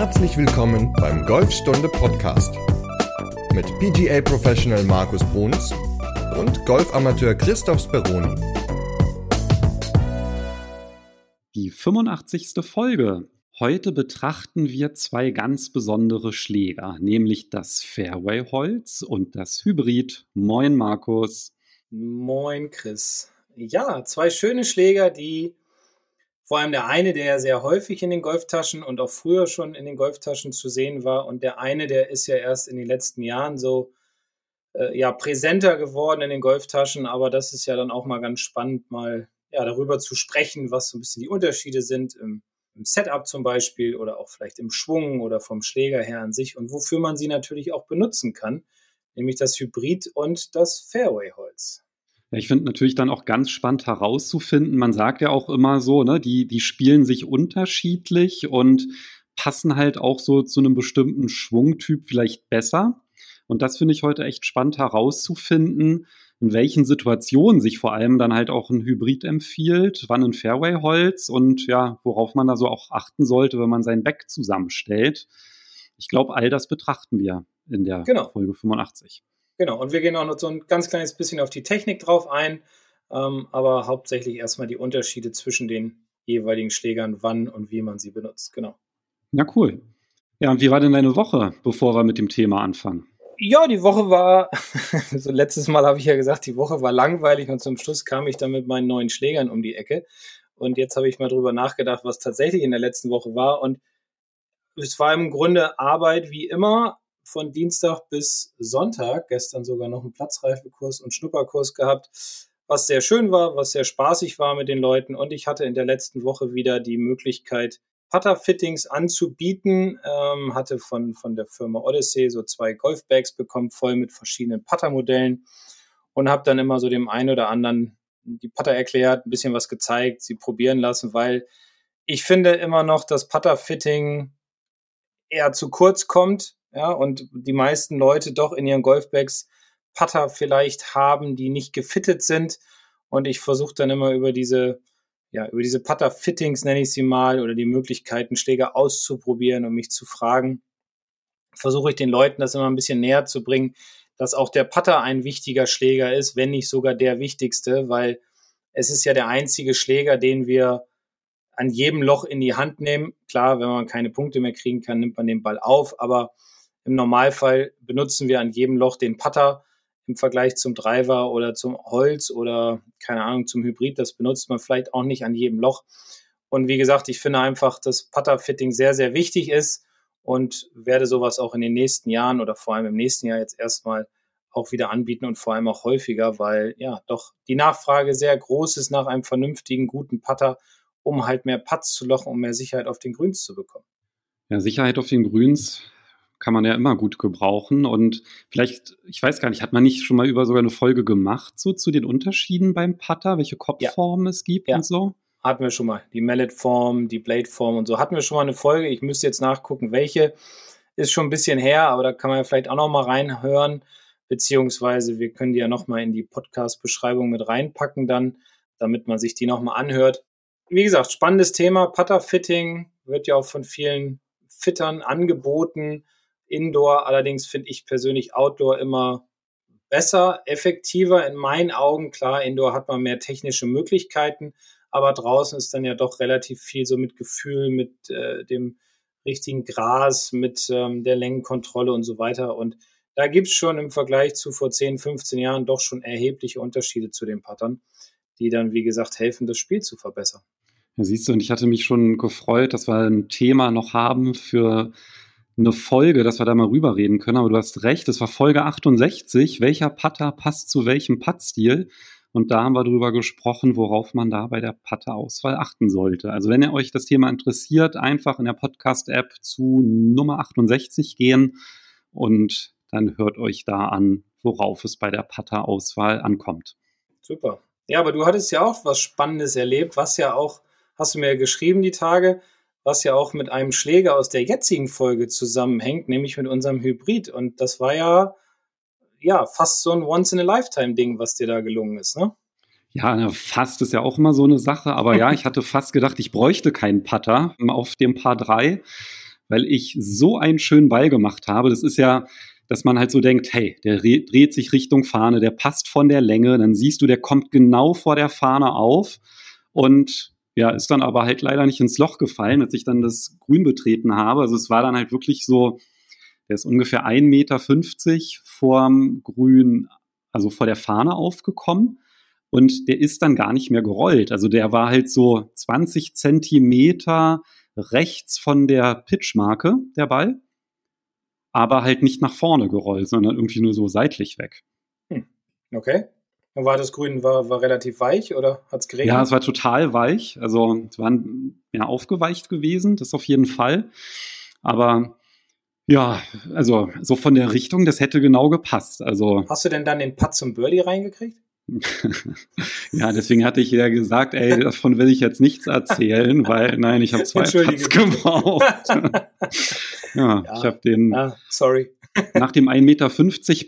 Herzlich willkommen beim Golfstunde Podcast mit PGA Professional Markus Bruns und Golfamateur Christoph Speroni. Die 85. Folge. Heute betrachten wir zwei ganz besondere Schläger, nämlich das Fairway-Holz und das Hybrid. Moin, Markus. Moin, Chris. Ja, zwei schöne Schläger, die vor allem der eine, der sehr häufig in den Golftaschen und auch früher schon in den Golftaschen zu sehen war. Und der eine, der ist ja erst in den letzten Jahren so äh, ja, präsenter geworden in den Golftaschen. Aber das ist ja dann auch mal ganz spannend, mal ja, darüber zu sprechen, was so ein bisschen die Unterschiede sind im, im Setup zum Beispiel oder auch vielleicht im Schwung oder vom Schläger her an sich und wofür man sie natürlich auch benutzen kann, nämlich das Hybrid und das Fairway-Holz. Ja, ich finde natürlich dann auch ganz spannend herauszufinden. Man sagt ja auch immer so, ne, die, die spielen sich unterschiedlich und passen halt auch so zu einem bestimmten Schwungtyp vielleicht besser. Und das finde ich heute echt spannend herauszufinden, in welchen Situationen sich vor allem dann halt auch ein Hybrid empfiehlt, wann ein Fairway-Holz und ja, worauf man da so auch achten sollte, wenn man sein Back zusammenstellt. Ich glaube, all das betrachten wir in der genau. Folge 85. Genau, und wir gehen auch noch so ein ganz kleines bisschen auf die Technik drauf ein, ähm, aber hauptsächlich erstmal die Unterschiede zwischen den jeweiligen Schlägern, wann und wie man sie benutzt. Genau. Na cool. Ja, und wie war denn deine Woche, bevor wir mit dem Thema anfangen? Ja, die Woche war, so letztes Mal habe ich ja gesagt, die Woche war langweilig und zum Schluss kam ich dann mit meinen neuen Schlägern um die Ecke. Und jetzt habe ich mal drüber nachgedacht, was tatsächlich in der letzten Woche war. Und es war im Grunde Arbeit wie immer, von Dienstag bis Sonntag, gestern sogar noch einen Platzreifekurs und Schnupperkurs gehabt, was sehr schön war, was sehr spaßig war mit den Leuten. Und ich hatte in der letzten Woche wieder die Möglichkeit, Putter-Fittings anzubieten, ähm, hatte von, von der Firma Odyssey so zwei Golfbags bekommen, voll mit verschiedenen Putter-Modellen und habe dann immer so dem einen oder anderen die Putter erklärt, ein bisschen was gezeigt, sie probieren lassen, weil ich finde immer noch, dass Putter-Fitting eher zu kurz kommt ja, und die meisten Leute doch in ihren Golfbags Putter vielleicht haben, die nicht gefittet sind. Und ich versuche dann immer über diese, ja, über diese Putter-Fittings, nenne ich sie mal, oder die Möglichkeiten, Schläger auszuprobieren und mich zu fragen, versuche ich den Leuten das immer ein bisschen näher zu bringen, dass auch der Putter ein wichtiger Schläger ist, wenn nicht sogar der wichtigste, weil es ist ja der einzige Schläger, den wir an jedem Loch in die Hand nehmen. Klar, wenn man keine Punkte mehr kriegen kann, nimmt man den Ball auf, aber im Normalfall benutzen wir an jedem Loch den Putter im Vergleich zum Driver oder zum Holz oder keine Ahnung zum Hybrid. Das benutzt man vielleicht auch nicht an jedem Loch. Und wie gesagt, ich finde einfach, dass Putter-Fitting sehr, sehr wichtig ist und werde sowas auch in den nächsten Jahren oder vor allem im nächsten Jahr jetzt erstmal auch wieder anbieten und vor allem auch häufiger, weil ja doch die Nachfrage sehr groß ist nach einem vernünftigen, guten Putter, um halt mehr Putts zu lochen, um mehr Sicherheit auf den Grüns zu bekommen. Ja, Sicherheit auf den Grüns kann man ja immer gut gebrauchen. Und vielleicht, ich weiß gar nicht, hat man nicht schon mal über sogar eine Folge gemacht, so zu den Unterschieden beim Putter, welche Kopfformen ja. es gibt ja. und so? Hatten wir schon mal. Die Mallet-Form, die Blade-Form und so. Hatten wir schon mal eine Folge. Ich müsste jetzt nachgucken, welche. Ist schon ein bisschen her, aber da kann man ja vielleicht auch noch mal reinhören. Beziehungsweise wir können die ja noch mal in die Podcast-Beschreibung mit reinpacken dann, damit man sich die noch mal anhört. Wie gesagt, spannendes Thema. Putter-Fitting wird ja auch von vielen Fittern angeboten. Indoor allerdings finde ich persönlich Outdoor immer besser, effektiver in meinen Augen. Klar, Indoor hat man mehr technische Möglichkeiten, aber draußen ist dann ja doch relativ viel so mit Gefühl, mit äh, dem richtigen Gras, mit ähm, der Längenkontrolle und so weiter. Und da gibt es schon im Vergleich zu vor 10, 15 Jahren doch schon erhebliche Unterschiede zu den Pattern, die dann, wie gesagt, helfen, das Spiel zu verbessern. Ja, siehst du, und ich hatte mich schon gefreut, dass wir ein Thema noch haben für eine Folge, dass wir da mal rüberreden können. Aber du hast recht, es war Folge 68. Welcher Putter passt zu welchem Puttstil? Und da haben wir drüber gesprochen, worauf man da bei der Putter-Auswahl achten sollte. Also wenn ihr euch das Thema interessiert, einfach in der Podcast-App zu Nummer 68 gehen und dann hört euch da an, worauf es bei der Putter-Auswahl ankommt. Super. Ja, aber du hattest ja auch was Spannendes erlebt, was ja auch, hast du mir geschrieben die Tage, was ja auch mit einem Schläger aus der jetzigen Folge zusammenhängt, nämlich mit unserem Hybrid. Und das war ja, ja fast so ein Once-in-a-Lifetime-Ding, was dir da gelungen ist, ne? Ja, fast ist ja auch immer so eine Sache, aber ja, ich hatte fast gedacht, ich bräuchte keinen Putter auf dem Paar 3, weil ich so einen schönen Ball gemacht habe. Das ist ja, dass man halt so denkt, hey, der dreht sich Richtung Fahne, der passt von der Länge, dann siehst du, der kommt genau vor der Fahne auf und ja, ist dann aber halt leider nicht ins Loch gefallen, als ich dann das Grün betreten habe. Also es war dann halt wirklich so, der ist ungefähr 1,50 Meter vorm Grün, also vor der Fahne aufgekommen. Und der ist dann gar nicht mehr gerollt. Also der war halt so 20 Zentimeter rechts von der Pitchmarke, der Ball. Aber halt nicht nach vorne gerollt, sondern irgendwie nur so seitlich weg. Hm. Okay. War das Grün war, war relativ weich oder hat es geregnet? Ja, es war total weich. Also es war ja, aufgeweicht gewesen, das auf jeden Fall. Aber ja, also so von der Richtung, das hätte genau gepasst. Also Hast du denn dann den Putt zum Birdie reingekriegt? ja, deswegen hatte ich ja gesagt, ey, davon will ich jetzt nichts erzählen, weil nein, ich habe zwei Putts gebraucht. ja, ja, ich habe den. Ah, sorry. Nach dem 1,50 Meter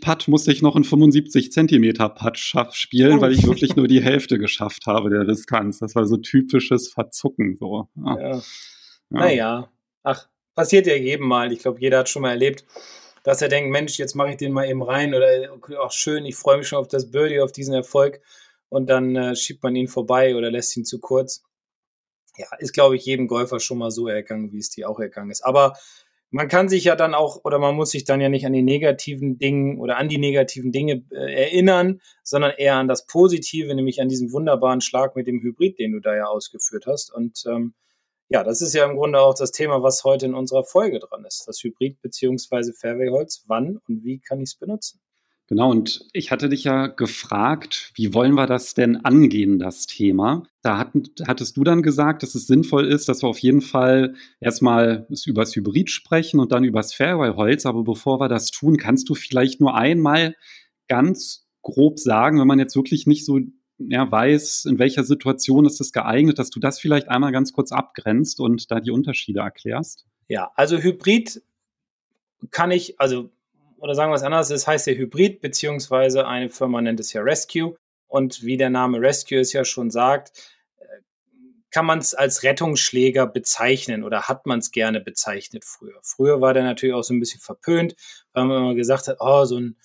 Putt musste ich noch einen 75 Zentimeter Putt spielen, oh. weil ich wirklich nur die Hälfte geschafft habe der Distanz. Das war so typisches Verzucken. So. Ja. Ja. Naja, ach, passiert ja jedem Mal. Ich glaube, jeder hat schon mal erlebt, dass er denkt, Mensch, jetzt mache ich den mal eben rein oder auch schön, ich freue mich schon auf das Birdie, auf diesen Erfolg und dann äh, schiebt man ihn vorbei oder lässt ihn zu kurz. Ja, ist, glaube ich, jedem Golfer schon mal so ergangen, wie es dir auch ergangen ist. Aber man kann sich ja dann auch oder man muss sich dann ja nicht an die negativen Dinge oder an die negativen Dinge äh, erinnern, sondern eher an das Positive, nämlich an diesen wunderbaren Schlag mit dem Hybrid, den du da ja ausgeführt hast. Und ähm, ja, das ist ja im Grunde auch das Thema, was heute in unserer Folge dran ist. Das Hybrid beziehungsweise Fairway-Holz. Wann und wie kann ich es benutzen? Genau, und ich hatte dich ja gefragt, wie wollen wir das denn angehen, das Thema? Da hatten, hattest du dann gesagt, dass es sinnvoll ist, dass wir auf jeden Fall erstmal über das Hybrid sprechen und dann über das Fairway-Holz. Aber bevor wir das tun, kannst du vielleicht nur einmal ganz grob sagen, wenn man jetzt wirklich nicht so ja, weiß, in welcher Situation ist es geeignet, dass du das vielleicht einmal ganz kurz abgrenzt und da die Unterschiede erklärst? Ja, also Hybrid kann ich, also, oder sagen wir es anders, es heißt ja Hybrid, beziehungsweise eine Firma nennt es ja Rescue. Und wie der Name Rescue es ja schon sagt, äh, kann man es als Rettungsschläger bezeichnen oder hat man es gerne bezeichnet früher. Früher war der natürlich auch so ein bisschen verpönt, weil man immer gesagt hat, oh, so ein,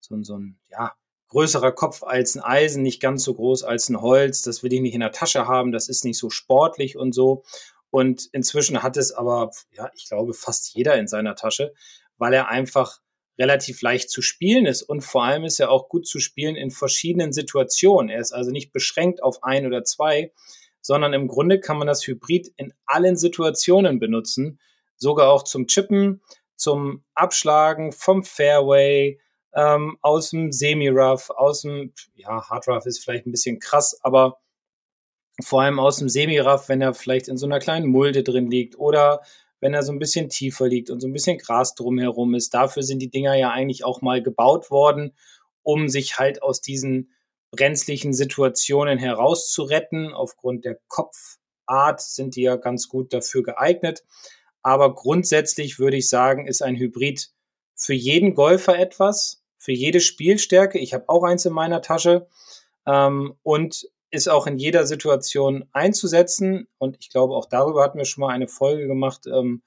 so ein, so ein, ja, größerer Kopf als ein Eisen, nicht ganz so groß als ein Holz. Das will ich nicht in der Tasche haben. Das ist nicht so sportlich und so. Und inzwischen hat es aber, ja, ich glaube, fast jeder in seiner Tasche, weil er einfach relativ leicht zu spielen ist und vor allem ist er auch gut zu spielen in verschiedenen Situationen. Er ist also nicht beschränkt auf ein oder zwei, sondern im Grunde kann man das Hybrid in allen Situationen benutzen, sogar auch zum Chippen, zum Abschlagen vom Fairway, ähm, aus dem Semi-Rough, aus dem, ja, Hard-Rough ist vielleicht ein bisschen krass, aber vor allem aus dem Semi-Rough, wenn er vielleicht in so einer kleinen Mulde drin liegt oder wenn er so ein bisschen tiefer liegt und so ein bisschen Gras drumherum ist. Dafür sind die Dinger ja eigentlich auch mal gebaut worden, um sich halt aus diesen brenzlichen Situationen herauszuretten. Aufgrund der Kopfart sind die ja ganz gut dafür geeignet. Aber grundsätzlich würde ich sagen, ist ein Hybrid für jeden Golfer etwas für jede Spielstärke. Ich habe auch eins in meiner Tasche ähm, und ist auch in jeder Situation einzusetzen. Und ich glaube, auch darüber hatten wir schon mal eine Folge gemacht. Ähm,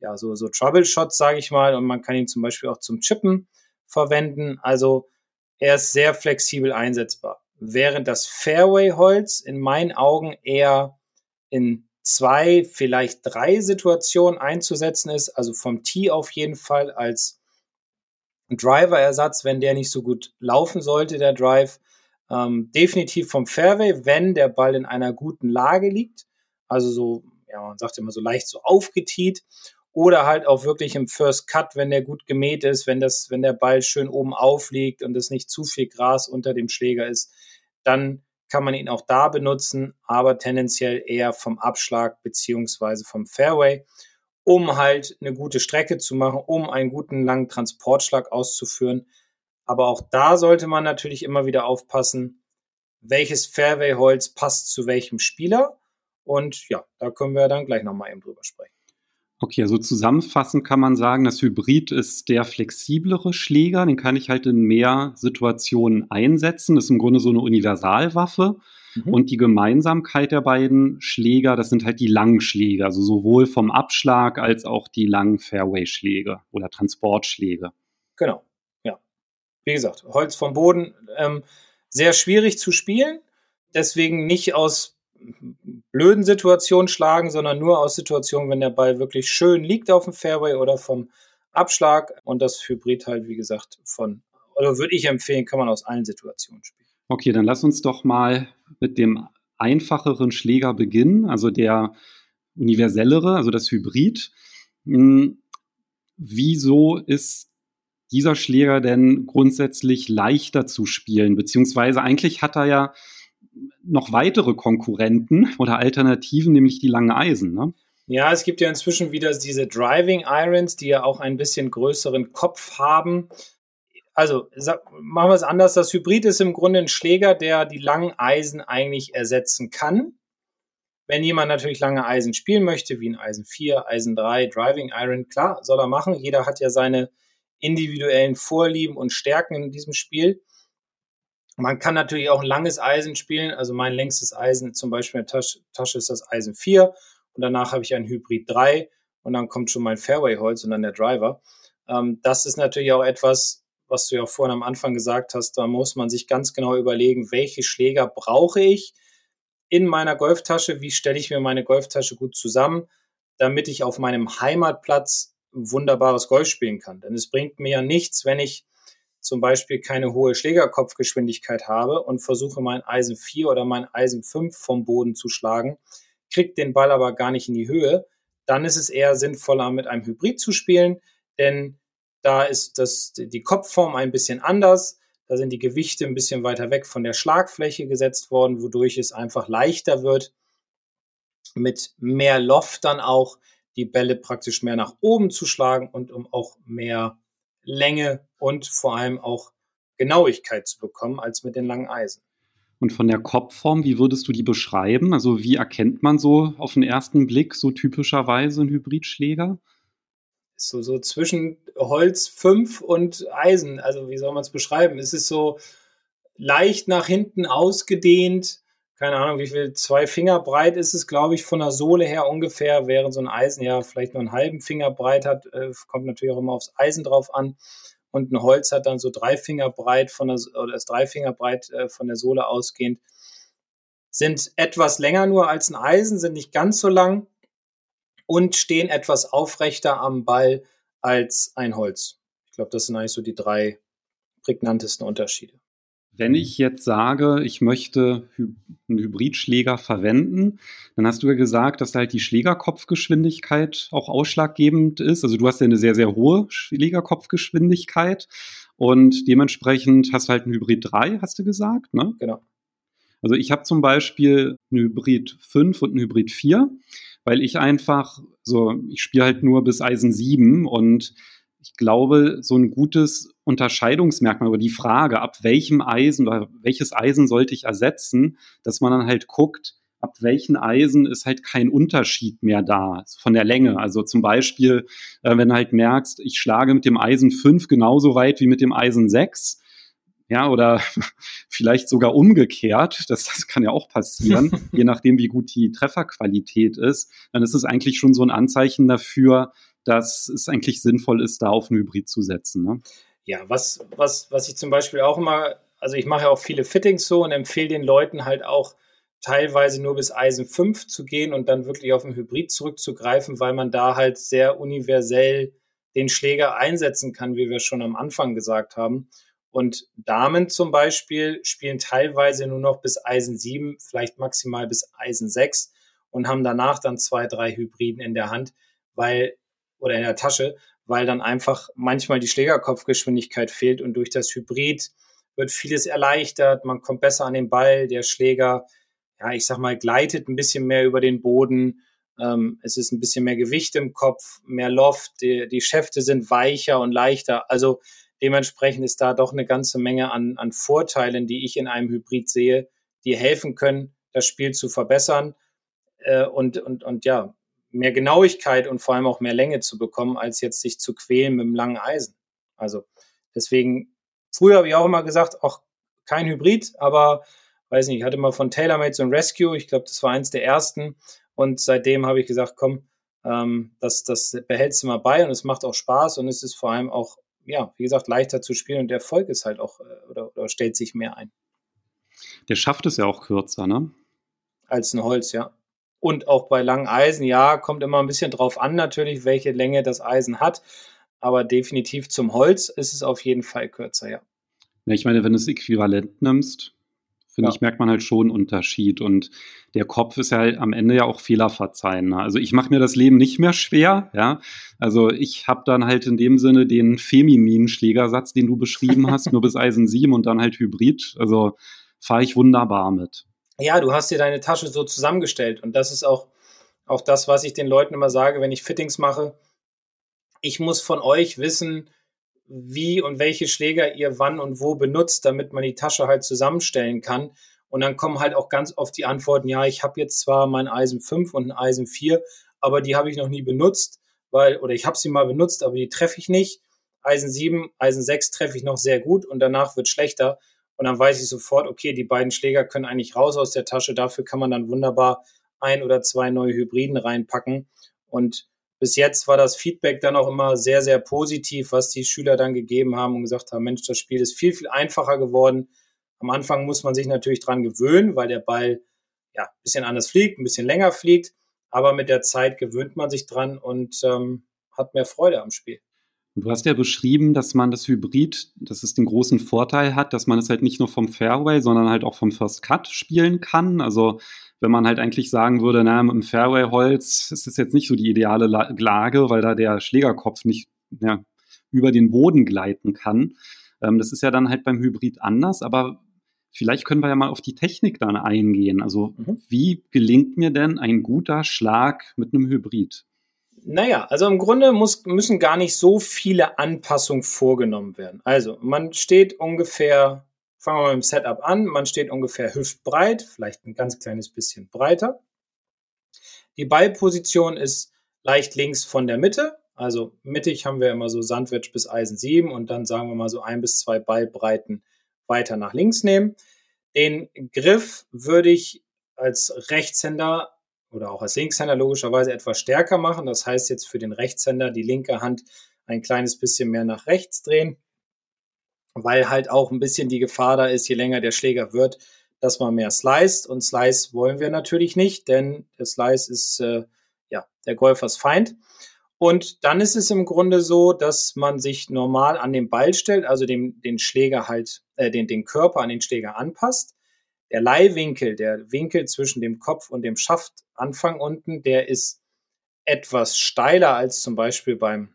ja, so, so Troubleshots, sage ich mal. Und man kann ihn zum Beispiel auch zum Chippen verwenden. Also er ist sehr flexibel einsetzbar. Während das Fairway-Holz in meinen Augen eher in zwei, vielleicht drei Situationen einzusetzen ist. Also vom Tee auf jeden Fall als Driver-Ersatz, wenn der nicht so gut laufen sollte, der Drive. Ähm, definitiv vom Fairway, wenn der Ball in einer guten Lage liegt. Also so, ja, man sagt immer so leicht so aufgetiet. Oder halt auch wirklich im First Cut, wenn der gut gemäht ist, wenn das, wenn der Ball schön oben aufliegt und es nicht zu viel Gras unter dem Schläger ist, dann kann man ihn auch da benutzen, aber tendenziell eher vom Abschlag beziehungsweise vom Fairway um halt eine gute Strecke zu machen, um einen guten langen Transportschlag auszuführen. Aber auch da sollte man natürlich immer wieder aufpassen, welches Fairway-Holz passt zu welchem Spieler. Und ja, da können wir dann gleich nochmal eben drüber sprechen. Okay, also zusammenfassend kann man sagen, das Hybrid ist der flexiblere Schläger. Den kann ich halt in mehr Situationen einsetzen. Das ist im Grunde so eine Universalwaffe. Mhm. Und die Gemeinsamkeit der beiden Schläger, das sind halt die langen Schläge, also sowohl vom Abschlag als auch die langen Fairway-Schläge oder Transportschläge. Genau. Wie gesagt, Holz vom Boden, ähm, sehr schwierig zu spielen, deswegen nicht aus blöden Situationen schlagen, sondern nur aus Situationen, wenn der Ball wirklich schön liegt auf dem Fairway oder vom Abschlag und das Hybrid halt, wie gesagt, von, oder würde ich empfehlen, kann man aus allen Situationen spielen. Okay, dann lass uns doch mal mit dem einfacheren Schläger beginnen, also der universellere, also das Hybrid. Hm, wieso ist dieser Schläger denn grundsätzlich leichter zu spielen? Beziehungsweise eigentlich hat er ja noch weitere Konkurrenten oder Alternativen, nämlich die langen Eisen. Ne? Ja, es gibt ja inzwischen wieder diese Driving Irons, die ja auch ein bisschen größeren Kopf haben. Also machen wir es anders. Das Hybrid ist im Grunde ein Schläger, der die langen Eisen eigentlich ersetzen kann. Wenn jemand natürlich lange Eisen spielen möchte, wie ein Eisen 4, Eisen 3, Driving Iron, klar, soll er machen. Jeder hat ja seine individuellen Vorlieben und Stärken in diesem Spiel. Man kann natürlich auch ein langes Eisen spielen. Also mein längstes Eisen zum Beispiel in der Tasche, Tasche ist das Eisen 4 und danach habe ich ein Hybrid 3 und dann kommt schon mein Fairway-Holz und dann der Driver. Ähm, das ist natürlich auch etwas, was du ja vorhin am Anfang gesagt hast, da muss man sich ganz genau überlegen, welche Schläger brauche ich in meiner Golftasche, wie stelle ich mir meine Golftasche gut zusammen, damit ich auf meinem Heimatplatz wunderbares Golf spielen kann. Denn es bringt mir ja nichts, wenn ich zum Beispiel keine hohe Schlägerkopfgeschwindigkeit habe und versuche mein Eisen 4 oder mein Eisen 5 vom Boden zu schlagen, kriegt den Ball aber gar nicht in die Höhe, dann ist es eher sinnvoller, mit einem Hybrid zu spielen, denn da ist das, die Kopfform ein bisschen anders. Da sind die Gewichte ein bisschen weiter weg von der Schlagfläche gesetzt worden, wodurch es einfach leichter wird, mit mehr Loft dann auch die Bälle praktisch mehr nach oben zu schlagen und um auch mehr Länge und vor allem auch Genauigkeit zu bekommen als mit den langen Eisen. Und von der Kopfform, wie würdest du die beschreiben? Also wie erkennt man so auf den ersten Blick so typischerweise einen Hybridschläger? So, so zwischen Holz 5 und Eisen. Also wie soll man es beschreiben? Es ist so leicht nach hinten ausgedehnt. Keine Ahnung, wie viel, zwei Finger breit ist es, glaube ich, von der Sohle her ungefähr, während so ein Eisen ja vielleicht nur einen halben Finger breit hat. Äh, kommt natürlich auch immer aufs Eisen drauf an und ein Holz hat dann so drei Finger breit von der, oder ist drei Finger breit äh, von der Sohle ausgehend, sind etwas länger nur als ein Eisen, sind nicht ganz so lang und stehen etwas aufrechter am Ball als ein Holz. Ich glaube, das sind eigentlich so die drei prägnantesten Unterschiede. Wenn ich jetzt sage, ich möchte einen Hybridschläger verwenden, dann hast du ja gesagt, dass da halt die Schlägerkopfgeschwindigkeit auch ausschlaggebend ist. Also du hast ja eine sehr, sehr hohe Schlägerkopfgeschwindigkeit und dementsprechend hast du halt einen Hybrid 3, hast du gesagt, ne? Genau. Also ich habe zum Beispiel einen Hybrid 5 und einen Hybrid 4, weil ich einfach so, ich spiele halt nur bis Eisen 7 und ich glaube, so ein gutes Unterscheidungsmerkmal über die Frage, ab welchem Eisen oder welches Eisen sollte ich ersetzen, dass man dann halt guckt, ab welchen Eisen ist halt kein Unterschied mehr da von der Länge. Also zum Beispiel, äh, wenn du halt merkst, ich schlage mit dem Eisen 5 genauso weit wie mit dem Eisen 6, ja, oder vielleicht sogar umgekehrt, das, das kann ja auch passieren, je nachdem, wie gut die Trefferqualität ist, dann ist es eigentlich schon so ein Anzeichen dafür, dass es eigentlich sinnvoll ist, da auf einen Hybrid zu setzen. Ne? Ja, was, was, was ich zum Beispiel auch immer, also ich mache ja auch viele Fittings so und empfehle den Leuten halt auch teilweise nur bis Eisen 5 zu gehen und dann wirklich auf den Hybrid zurückzugreifen, weil man da halt sehr universell den Schläger einsetzen kann, wie wir schon am Anfang gesagt haben. Und Damen zum Beispiel spielen teilweise nur noch bis Eisen 7, vielleicht maximal bis Eisen 6 und haben danach dann zwei, drei Hybriden in der Hand, weil oder in der Tasche, weil dann einfach manchmal die Schlägerkopfgeschwindigkeit fehlt und durch das Hybrid wird vieles erleichtert, man kommt besser an den Ball, der Schläger, ja, ich sag mal, gleitet ein bisschen mehr über den Boden, ähm, es ist ein bisschen mehr Gewicht im Kopf, mehr Loft, die, die Schäfte sind weicher und leichter, also dementsprechend ist da doch eine ganze Menge an, an Vorteilen, die ich in einem Hybrid sehe, die helfen können, das Spiel zu verbessern. Äh, und, und, und ja, mehr Genauigkeit und vor allem auch mehr Länge zu bekommen, als jetzt sich zu quälen mit einem langen Eisen. Also deswegen, früher habe ich auch immer gesagt, auch kein Hybrid, aber weiß nicht, ich hatte mal von TaylorMade so ein Rescue, ich glaube, das war eins der ersten. Und seitdem habe ich gesagt, komm, ähm, das, das behältst du mal bei und es macht auch Spaß und es ist vor allem auch, ja, wie gesagt, leichter zu spielen und der Erfolg ist halt auch, äh, oder, oder stellt sich mehr ein. Der schafft es ja auch kürzer, ne? Als ein Holz, ja. Und auch bei langen Eisen, ja, kommt immer ein bisschen drauf an natürlich, welche Länge das Eisen hat. Aber definitiv zum Holz ist es auf jeden Fall kürzer, ja. Ja, ich meine, wenn du das Äquivalent nimmst, finde ja. ich, merkt man halt schon einen Unterschied. Und der Kopf ist ja halt am Ende ja auch fehlerverzeihen. Ne? Also ich mache mir das Leben nicht mehr schwer, ja. Also ich habe dann halt in dem Sinne den femininen Schlägersatz, den du beschrieben hast, nur bis Eisen 7 und dann halt Hybrid. Also fahre ich wunderbar mit. Ja, du hast dir deine Tasche so zusammengestellt. Und das ist auch, auch das, was ich den Leuten immer sage, wenn ich Fittings mache. Ich muss von euch wissen, wie und welche Schläger ihr wann und wo benutzt, damit man die Tasche halt zusammenstellen kann. Und dann kommen halt auch ganz oft die Antworten, ja, ich habe jetzt zwar mein Eisen 5 und ein Eisen 4, aber die habe ich noch nie benutzt, weil, oder ich habe sie mal benutzt, aber die treffe ich nicht. Eisen 7, Eisen 6 treffe ich noch sehr gut und danach wird schlechter. Und dann weiß ich sofort, okay, die beiden Schläger können eigentlich raus aus der Tasche. Dafür kann man dann wunderbar ein oder zwei neue Hybriden reinpacken. Und bis jetzt war das Feedback dann auch immer sehr, sehr positiv, was die Schüler dann gegeben haben und gesagt haben, Mensch, das Spiel ist viel, viel einfacher geworden. Am Anfang muss man sich natürlich dran gewöhnen, weil der Ball ja ein bisschen anders fliegt, ein bisschen länger fliegt. Aber mit der Zeit gewöhnt man sich dran und ähm, hat mehr Freude am Spiel. Du hast ja beschrieben, dass man das Hybrid, dass es den großen Vorteil hat, dass man es halt nicht nur vom Fairway, sondern halt auch vom First Cut spielen kann. Also wenn man halt eigentlich sagen würde, na, mit dem Fairway-Holz ist das jetzt nicht so die ideale Lage, weil da der Schlägerkopf nicht ja, über den Boden gleiten kann. Ähm, das ist ja dann halt beim Hybrid anders, aber vielleicht können wir ja mal auf die Technik dann eingehen. Also mhm. wie gelingt mir denn ein guter Schlag mit einem Hybrid? Naja, also im Grunde muss, müssen gar nicht so viele Anpassungen vorgenommen werden. Also man steht ungefähr Fangen wir mal mit dem Setup an. Man steht ungefähr hüftbreit, vielleicht ein ganz kleines bisschen breiter. Die Ballposition ist leicht links von der Mitte. Also mittig haben wir immer so Sandwich bis Eisen 7 und dann sagen wir mal so ein bis zwei Ballbreiten weiter nach links nehmen. Den Griff würde ich als Rechtshänder oder auch als Linkshänder logischerweise etwas stärker machen. Das heißt jetzt für den Rechtshänder die linke Hand ein kleines bisschen mehr nach rechts drehen weil halt auch ein bisschen die Gefahr da ist, je länger der Schläger wird, dass man mehr sliced. Und Slice wollen wir natürlich nicht, denn der Slice ist äh, ja der Golfers Feind. Und dann ist es im Grunde so, dass man sich normal an den Ball stellt, also dem, den Schläger halt, äh, den, den Körper an den Schläger anpasst. Der Leihwinkel, der Winkel zwischen dem Kopf und dem Schaft Anfang unten, der ist etwas steiler als zum Beispiel beim,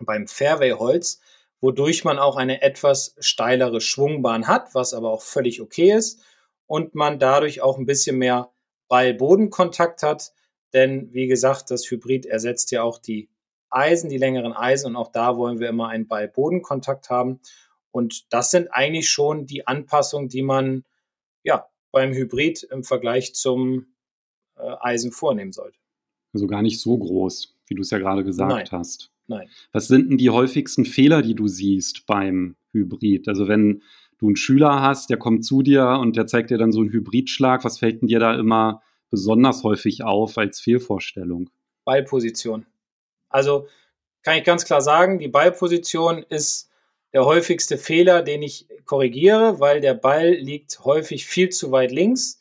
beim Fairway-Holz wodurch man auch eine etwas steilere Schwungbahn hat, was aber auch völlig okay ist und man dadurch auch ein bisschen mehr Ball-Boden-Kontakt hat, denn wie gesagt, das Hybrid ersetzt ja auch die Eisen, die längeren Eisen und auch da wollen wir immer einen Ball-Boden-Kontakt haben. Und das sind eigentlich schon die Anpassungen, die man ja beim Hybrid im Vergleich zum Eisen vornehmen sollte. Also gar nicht so groß, wie du es ja gerade gesagt Nein. hast. Nein. Was sind denn die häufigsten Fehler, die du siehst beim Hybrid? Also wenn du einen Schüler hast, der kommt zu dir und der zeigt dir dann so einen Hybridschlag, was fällt denn dir da immer besonders häufig auf als Fehlvorstellung? Ballposition. Also kann ich ganz klar sagen, die Ballposition ist der häufigste Fehler, den ich korrigiere, weil der Ball liegt häufig viel zu weit links,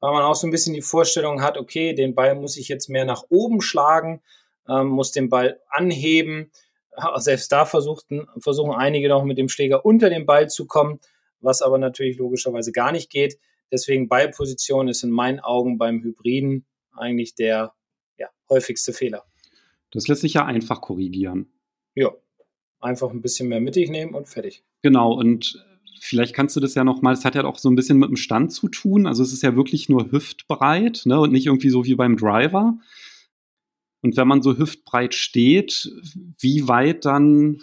weil man auch so ein bisschen die Vorstellung hat, okay, den Ball muss ich jetzt mehr nach oben schlagen ähm, muss den Ball anheben. Selbst da versuchten, versuchen einige noch mit dem Schläger unter den Ball zu kommen, was aber natürlich logischerweise gar nicht geht. Deswegen Ballposition ist in meinen Augen beim Hybriden eigentlich der ja, häufigste Fehler. Das lässt sich ja einfach korrigieren. Ja, einfach ein bisschen mehr mittig nehmen und fertig. Genau, und vielleicht kannst du das ja nochmal, es hat ja auch so ein bisschen mit dem Stand zu tun. Also es ist ja wirklich nur hüftbreit ne, und nicht irgendwie so wie beim Driver. Und wenn man so hüftbreit steht, wie weit dann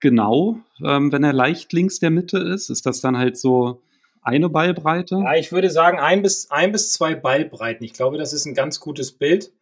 genau, ähm, wenn er leicht links der Mitte ist? Ist das dann halt so eine Ballbreite? Ja, ich würde sagen ein bis, ein bis zwei Ballbreiten. Ich glaube, das ist ein ganz gutes Bild.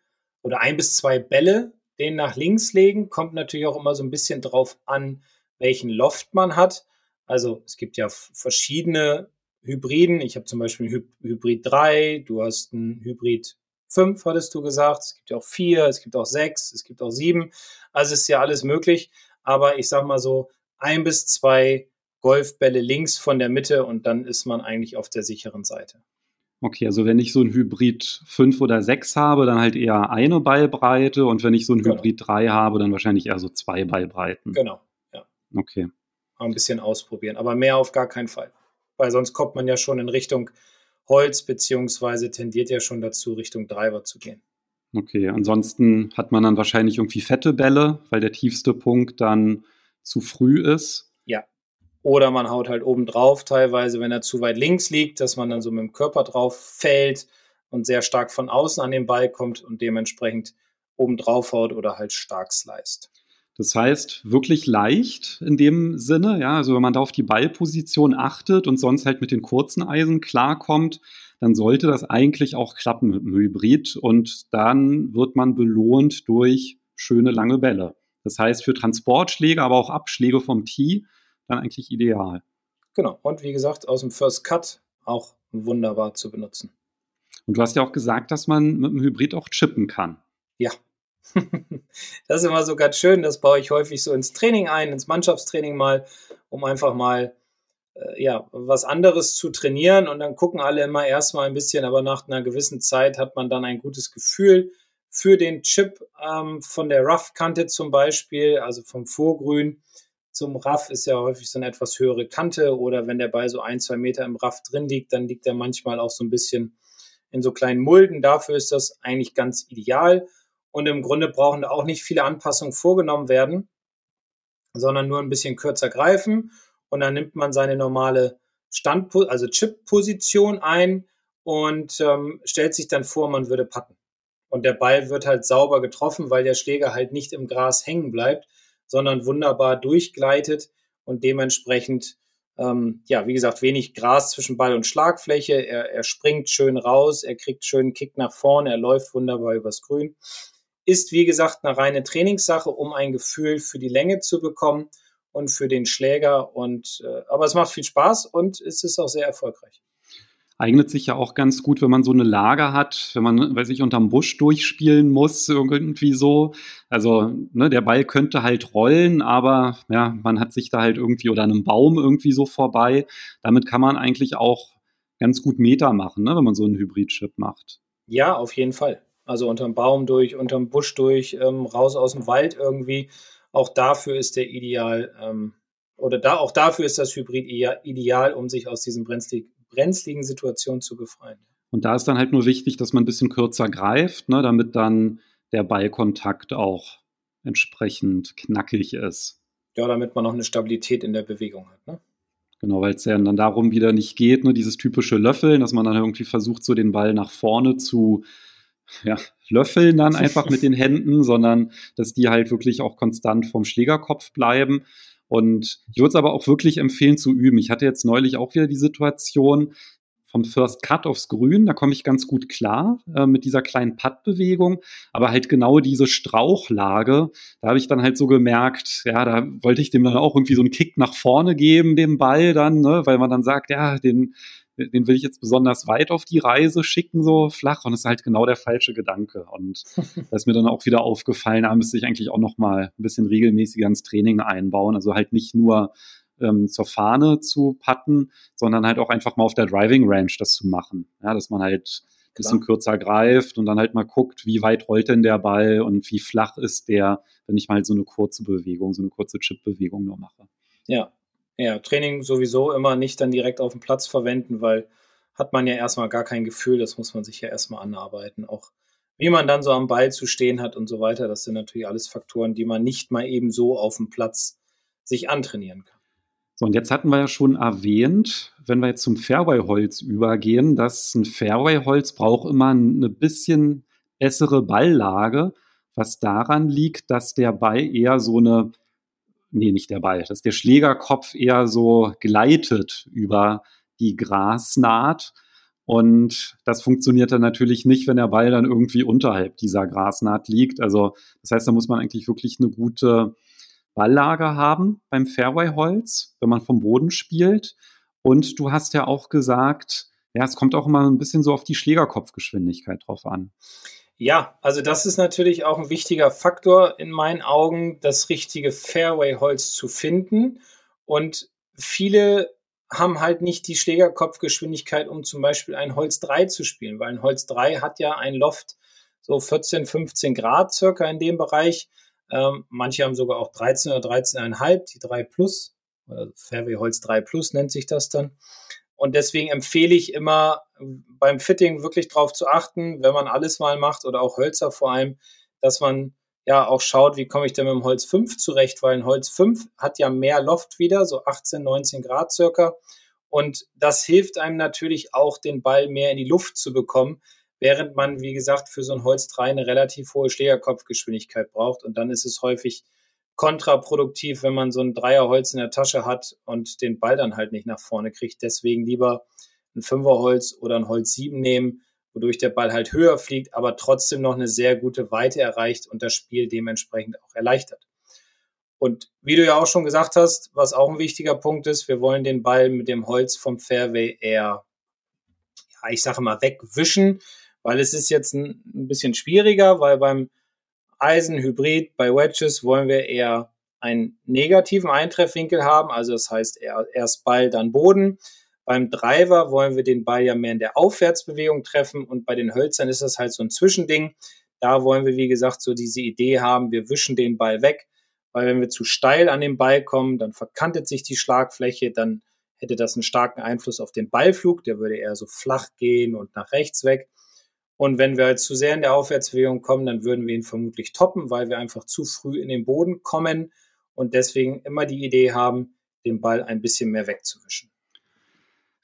Oder ein bis zwei Bälle, den nach links legen. Kommt natürlich auch immer so ein bisschen drauf an, welchen Loft man hat. Also es gibt ja verschiedene Hybriden. Ich habe zum Beispiel einen Hybrid 3, du hast einen Hybrid 5, hattest du gesagt. Es gibt ja auch 4, es gibt auch 6, es gibt auch 7. Also ist ja alles möglich. Aber ich sag mal so, ein bis zwei Golfbälle links von der Mitte und dann ist man eigentlich auf der sicheren Seite. Okay, also wenn ich so ein Hybrid 5 oder 6 habe, dann halt eher eine Ballbreite und wenn ich so ein genau. Hybrid 3 habe, dann wahrscheinlich eher so zwei Ballbreiten. Genau, ja. Okay. Ein bisschen ausprobieren, aber mehr auf gar keinen Fall. Weil sonst kommt man ja schon in Richtung Holz, beziehungsweise tendiert ja schon dazu, Richtung Driver zu gehen. Okay, ansonsten hat man dann wahrscheinlich irgendwie fette Bälle, weil der tiefste Punkt dann zu früh ist. Ja. Oder man haut halt oben drauf, teilweise, wenn er zu weit links liegt, dass man dann so mit dem Körper drauf fällt und sehr stark von außen an den Ball kommt und dementsprechend oben drauf haut oder halt stark sliced. Das heißt, wirklich leicht in dem Sinne, ja, also wenn man da auf die Ballposition achtet und sonst halt mit den kurzen Eisen klarkommt, dann sollte das eigentlich auch klappen mit dem Hybrid und dann wird man belohnt durch schöne lange Bälle. Das heißt, für Transportschläge, aber auch Abschläge vom Tee dann eigentlich ideal. Genau. Und wie gesagt, aus dem First Cut auch wunderbar zu benutzen. Und du hast ja auch gesagt, dass man mit dem Hybrid auch chippen kann. Ja, das ist immer so ganz schön. Das baue ich häufig so ins Training ein, ins Mannschaftstraining mal, um einfach mal äh, ja, was anderes zu trainieren. Und dann gucken alle immer erstmal ein bisschen, aber nach einer gewissen Zeit hat man dann ein gutes Gefühl für den Chip ähm, von der Rough-Kante zum Beispiel, also vom Vorgrün zum Raff ist ja häufig so eine etwas höhere Kante oder wenn der Ball so ein, zwei Meter im Raff drin liegt, dann liegt er manchmal auch so ein bisschen in so kleinen Mulden. Dafür ist das eigentlich ganz ideal. Und im Grunde brauchen da auch nicht viele Anpassungen vorgenommen werden, sondern nur ein bisschen kürzer greifen. Und dann nimmt man seine normale Stand, also Chip-Position ein und ähm, stellt sich dann vor, man würde patten. Und der Ball wird halt sauber getroffen, weil der Schläger halt nicht im Gras hängen bleibt, sondern wunderbar durchgleitet und dementsprechend, ähm, ja, wie gesagt, wenig Gras zwischen Ball und Schlagfläche. Er, er springt schön raus, er kriegt schönen Kick nach vorne, er läuft wunderbar übers Grün ist, wie gesagt, eine reine Trainingssache, um ein Gefühl für die Länge zu bekommen und für den Schläger. Und äh, aber es macht viel Spaß und es ist auch sehr erfolgreich. Eignet sich ja auch ganz gut, wenn man so eine Lage hat, wenn man, weiß ich, unterm Busch durchspielen muss, irgendwie so. Also, ne, der Ball könnte halt rollen, aber ja, man hat sich da halt irgendwie oder einem Baum irgendwie so vorbei. Damit kann man eigentlich auch ganz gut Meter machen, ne, wenn man so einen Hybrid-Chip macht. Ja, auf jeden Fall. Also unterm Baum durch, unterm Busch durch, ähm, raus aus dem Wald irgendwie. Auch dafür ist der ideal, ähm, oder da, auch dafür ist das Hybrid ideal, um sich aus diesen brenzlig, brenzligen Situationen zu befreien. Und da ist dann halt nur wichtig, dass man ein bisschen kürzer greift, ne, damit dann der Ballkontakt auch entsprechend knackig ist. Ja, damit man noch eine Stabilität in der Bewegung hat. Ne? Genau, weil es ja dann darum wieder nicht geht, nur dieses typische Löffeln, dass man dann irgendwie versucht, so den Ball nach vorne zu ja, löffeln dann einfach mit den Händen, sondern dass die halt wirklich auch konstant vom Schlägerkopf bleiben. Und ich würde es aber auch wirklich empfehlen zu üben. Ich hatte jetzt neulich auch wieder die Situation vom First Cut aufs Grün, da komme ich ganz gut klar äh, mit dieser kleinen Putt-Bewegung, aber halt genau diese Strauchlage, da habe ich dann halt so gemerkt, ja, da wollte ich dem dann auch irgendwie so einen Kick nach vorne geben, dem Ball dann, ne, weil man dann sagt, ja, den den will ich jetzt besonders weit auf die Reise schicken, so flach. Und das ist halt genau der falsche Gedanke. Und da ist mir dann auch wieder aufgefallen, da müsste ich eigentlich auch noch mal ein bisschen regelmäßiger ins Training einbauen. Also halt nicht nur ähm, zur Fahne zu patten, sondern halt auch einfach mal auf der Driving Range das zu machen. Ja, dass man halt ein bisschen kürzer greift und dann halt mal guckt, wie weit rollt denn der Ball und wie flach ist der, wenn ich mal halt so eine kurze Bewegung, so eine kurze Chip-Bewegung nur mache. Ja, ja, Training sowieso immer nicht dann direkt auf dem Platz verwenden, weil hat man ja erstmal gar kein Gefühl, das muss man sich ja erstmal anarbeiten. Auch wie man dann so am Ball zu stehen hat und so weiter, das sind natürlich alles Faktoren, die man nicht mal eben so auf dem Platz sich antrainieren kann. So, und jetzt hatten wir ja schon erwähnt, wenn wir jetzt zum Fairway-Holz übergehen, dass ein Fairway-Holz braucht immer eine bisschen bessere Balllage, was daran liegt, dass der Ball eher so eine nee, nicht der Ball, dass der Schlägerkopf eher so gleitet über die Grasnaht. Und das funktioniert dann natürlich nicht, wenn der Ball dann irgendwie unterhalb dieser Grasnaht liegt. Also das heißt, da muss man eigentlich wirklich eine gute Balllage haben beim Fairway-Holz, wenn man vom Boden spielt. Und du hast ja auch gesagt, ja, es kommt auch immer ein bisschen so auf die Schlägerkopfgeschwindigkeit drauf an. Ja, also das ist natürlich auch ein wichtiger Faktor in meinen Augen, das richtige Fairway-Holz zu finden. Und viele haben halt nicht die Schlägerkopfgeschwindigkeit, um zum Beispiel ein Holz 3 zu spielen, weil ein Holz 3 hat ja ein Loft so 14, 15 Grad circa in dem Bereich. Ähm, manche haben sogar auch 13 oder 13,5, die 3 Plus, oder Fairway Holz 3 Plus nennt sich das dann. Und deswegen empfehle ich immer beim Fitting wirklich darauf zu achten, wenn man alles mal macht oder auch Hölzer vor allem, dass man ja auch schaut, wie komme ich denn mit dem Holz 5 zurecht, weil ein Holz 5 hat ja mehr Loft wieder, so 18, 19 Grad circa. Und das hilft einem natürlich auch, den Ball mehr in die Luft zu bekommen, während man, wie gesagt, für so ein Holz 3 eine relativ hohe Schlägerkopfgeschwindigkeit braucht. Und dann ist es häufig kontraproduktiv, wenn man so ein Dreierholz in der Tasche hat und den Ball dann halt nicht nach vorne kriegt. Deswegen lieber ein Fünferholz oder ein Holz 7 nehmen, wodurch der Ball halt höher fliegt, aber trotzdem noch eine sehr gute Weite erreicht und das Spiel dementsprechend auch erleichtert. Und wie du ja auch schon gesagt hast, was auch ein wichtiger Punkt ist, wir wollen den Ball mit dem Holz vom Fairway eher, ja, ich sage mal, wegwischen, weil es ist jetzt ein, ein bisschen schwieriger, weil beim Eisenhybrid bei Wedges wollen wir eher einen negativen Eintreffwinkel haben, also das heißt erst Ball, dann Boden. Beim Driver wollen wir den Ball ja mehr in der Aufwärtsbewegung treffen und bei den Hölzern ist das halt so ein Zwischending. Da wollen wir, wie gesagt, so diese Idee haben, wir wischen den Ball weg, weil wenn wir zu steil an den Ball kommen, dann verkantet sich die Schlagfläche, dann hätte das einen starken Einfluss auf den Ballflug, der würde eher so flach gehen und nach rechts weg. Und wenn wir halt zu sehr in der Aufwärtsbewegung kommen, dann würden wir ihn vermutlich toppen, weil wir einfach zu früh in den Boden kommen und deswegen immer die Idee haben, den Ball ein bisschen mehr wegzuwischen.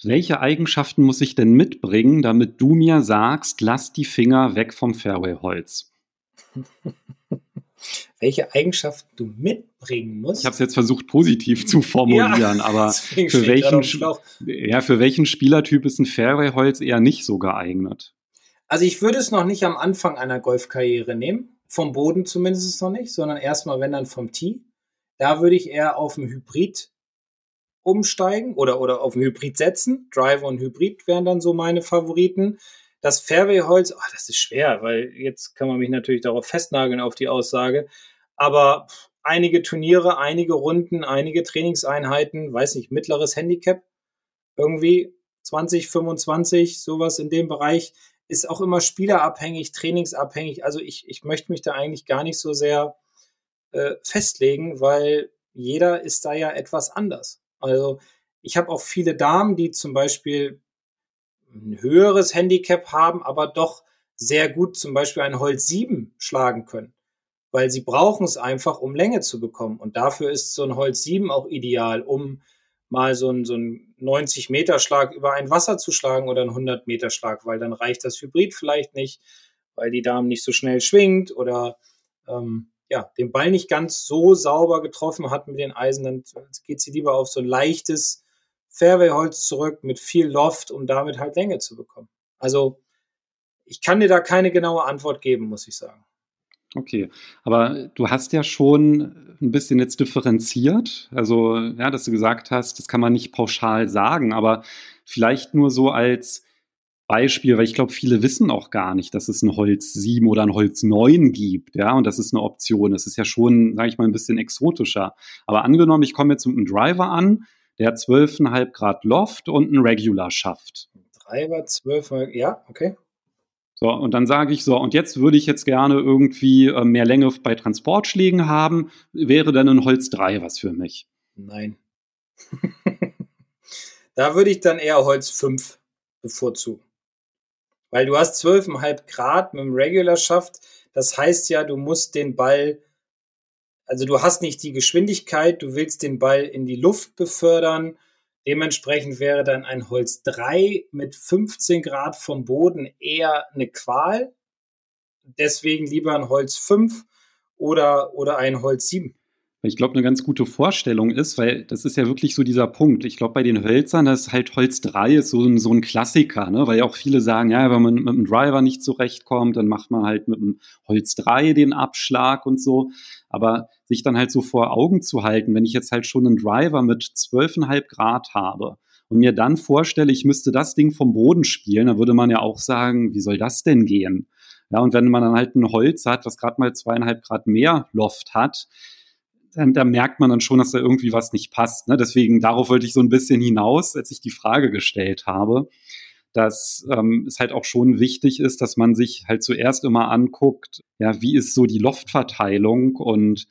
Welche Eigenschaften muss ich denn mitbringen, damit du mir sagst, lass die Finger weg vom Fairway-Holz? Welche Eigenschaften du mitbringen musst? Ich habe es jetzt versucht, positiv zu formulieren, ja, aber für welchen, ja, für welchen Spielertyp ist ein Fairway-Holz eher nicht so geeignet? Also ich würde es noch nicht am Anfang einer Golfkarriere nehmen, vom Boden zumindest noch nicht, sondern erstmal, wenn dann vom Tee. Da würde ich eher auf ein Hybrid umsteigen oder, oder auf ein Hybrid setzen. Driver und Hybrid wären dann so meine Favoriten. Das Fairway-Holz, oh, das ist schwer, weil jetzt kann man mich natürlich darauf festnageln auf die Aussage. Aber einige Turniere, einige Runden, einige Trainingseinheiten, weiß nicht, mittleres Handicap, irgendwie 20, 25, sowas in dem Bereich, ist auch immer spielerabhängig, trainingsabhängig. Also ich, ich möchte mich da eigentlich gar nicht so sehr äh, festlegen, weil jeder ist da ja etwas anders. Also ich habe auch viele Damen, die zum Beispiel ein höheres Handicap haben, aber doch sehr gut zum Beispiel ein Holz 7 schlagen können, weil sie brauchen es einfach, um Länge zu bekommen. Und dafür ist so ein Holz 7 auch ideal, um mal so ein, so ein 90-Meter-Schlag über ein Wasser zu schlagen oder ein 100-Meter-Schlag, weil dann reicht das Hybrid vielleicht nicht, weil die Dame nicht so schnell schwingt oder ähm, ja, den Ball nicht ganz so sauber getroffen hat mit den Eisen, dann geht sie lieber auf so ein leichtes Fairway-Holz zurück mit viel Loft, um damit halt Länge zu bekommen. Also ich kann dir da keine genaue Antwort geben, muss ich sagen. Okay, aber du hast ja schon ein bisschen jetzt differenziert. Also, ja, dass du gesagt hast, das kann man nicht pauschal sagen, aber vielleicht nur so als Beispiel, weil ich glaube, viele wissen auch gar nicht, dass es ein Holz 7 oder ein Holz 9 gibt, ja, und das ist eine Option. Das ist ja schon, sage ich mal, ein bisschen exotischer. Aber angenommen, ich komme jetzt mit einem Driver an, der hat 12,5 Grad Loft und einen Regular schafft. Driver 12, ja, okay. So, und dann sage ich so, und jetzt würde ich jetzt gerne irgendwie äh, mehr Länge bei Transportschlägen haben. Wäre dann ein Holz 3 was für mich? Nein. da würde ich dann eher Holz 5 bevorzugen. Weil du hast 12,5 Grad mit dem Regular Shaft. Das heißt ja, du musst den Ball, also du hast nicht die Geschwindigkeit, du willst den Ball in die Luft befördern. Dementsprechend wäre dann ein Holz 3 mit 15 Grad vom Boden eher eine Qual. Deswegen lieber ein Holz 5 oder, oder ein Holz 7 ich glaube, eine ganz gute Vorstellung ist, weil das ist ja wirklich so dieser Punkt. Ich glaube, bei den Hölzern, das ist halt Holz 3 ist so ein, so ein Klassiker, ne? weil ja auch viele sagen, ja, wenn man mit dem Driver nicht zurechtkommt, dann macht man halt mit dem Holz 3 den Abschlag und so. Aber sich dann halt so vor Augen zu halten, wenn ich jetzt halt schon einen Driver mit 12,5 Grad habe und mir dann vorstelle, ich müsste das Ding vom Boden spielen, dann würde man ja auch sagen, wie soll das denn gehen? Ja, und wenn man dann halt ein Holz hat, was gerade mal zweieinhalb Grad mehr Loft hat, dann, da merkt man dann schon, dass da irgendwie was nicht passt. Ne? Deswegen, darauf wollte ich so ein bisschen hinaus, als ich die Frage gestellt habe, dass ähm, es halt auch schon wichtig ist, dass man sich halt zuerst immer anguckt, ja, wie ist so die Loftverteilung und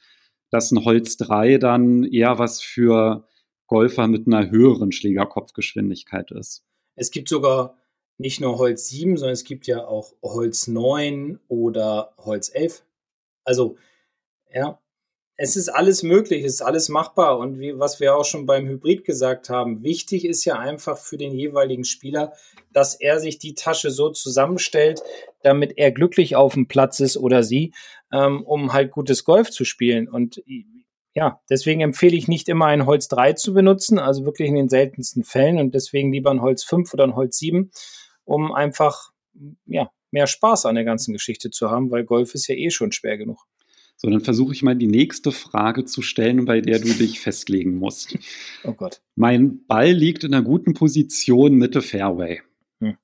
dass ein Holz 3 dann eher was für Golfer mit einer höheren Schlägerkopfgeschwindigkeit ist. Es gibt sogar nicht nur Holz 7, sondern es gibt ja auch Holz 9 oder Holz 11. Also, ja, es ist alles möglich, es ist alles machbar. Und wie, was wir auch schon beim Hybrid gesagt haben, wichtig ist ja einfach für den jeweiligen Spieler, dass er sich die Tasche so zusammenstellt, damit er glücklich auf dem Platz ist oder sie, ähm, um halt gutes Golf zu spielen. Und ja, deswegen empfehle ich nicht immer ein Holz 3 zu benutzen, also wirklich in den seltensten Fällen und deswegen lieber ein Holz 5 oder ein Holz 7, um einfach ja, mehr Spaß an der ganzen Geschichte zu haben, weil Golf ist ja eh schon schwer genug. So, dann versuche ich mal die nächste Frage zu stellen, bei der du dich festlegen musst. Oh Gott. Mein Ball liegt in einer guten Position Mitte Fairway. Hm.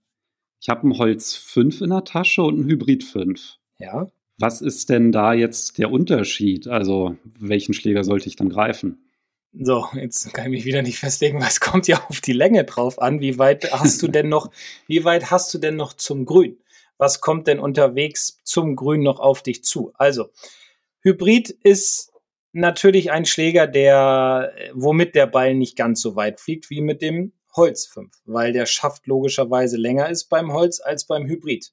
Ich habe ein Holz 5 in der Tasche und ein Hybrid 5. Ja. Was ist denn da jetzt der Unterschied? Also, welchen Schläger sollte ich dann greifen? So, jetzt kann ich mich wieder nicht festlegen, weil es kommt ja auf die Länge drauf an. Wie weit hast du denn noch, wie weit hast du denn noch zum Grün? Was kommt denn unterwegs zum Grün noch auf dich zu? Also, Hybrid ist natürlich ein Schläger, der, womit der Ball nicht ganz so weit fliegt wie mit dem Holz 5, weil der Schaft logischerweise länger ist beim Holz als beim Hybrid.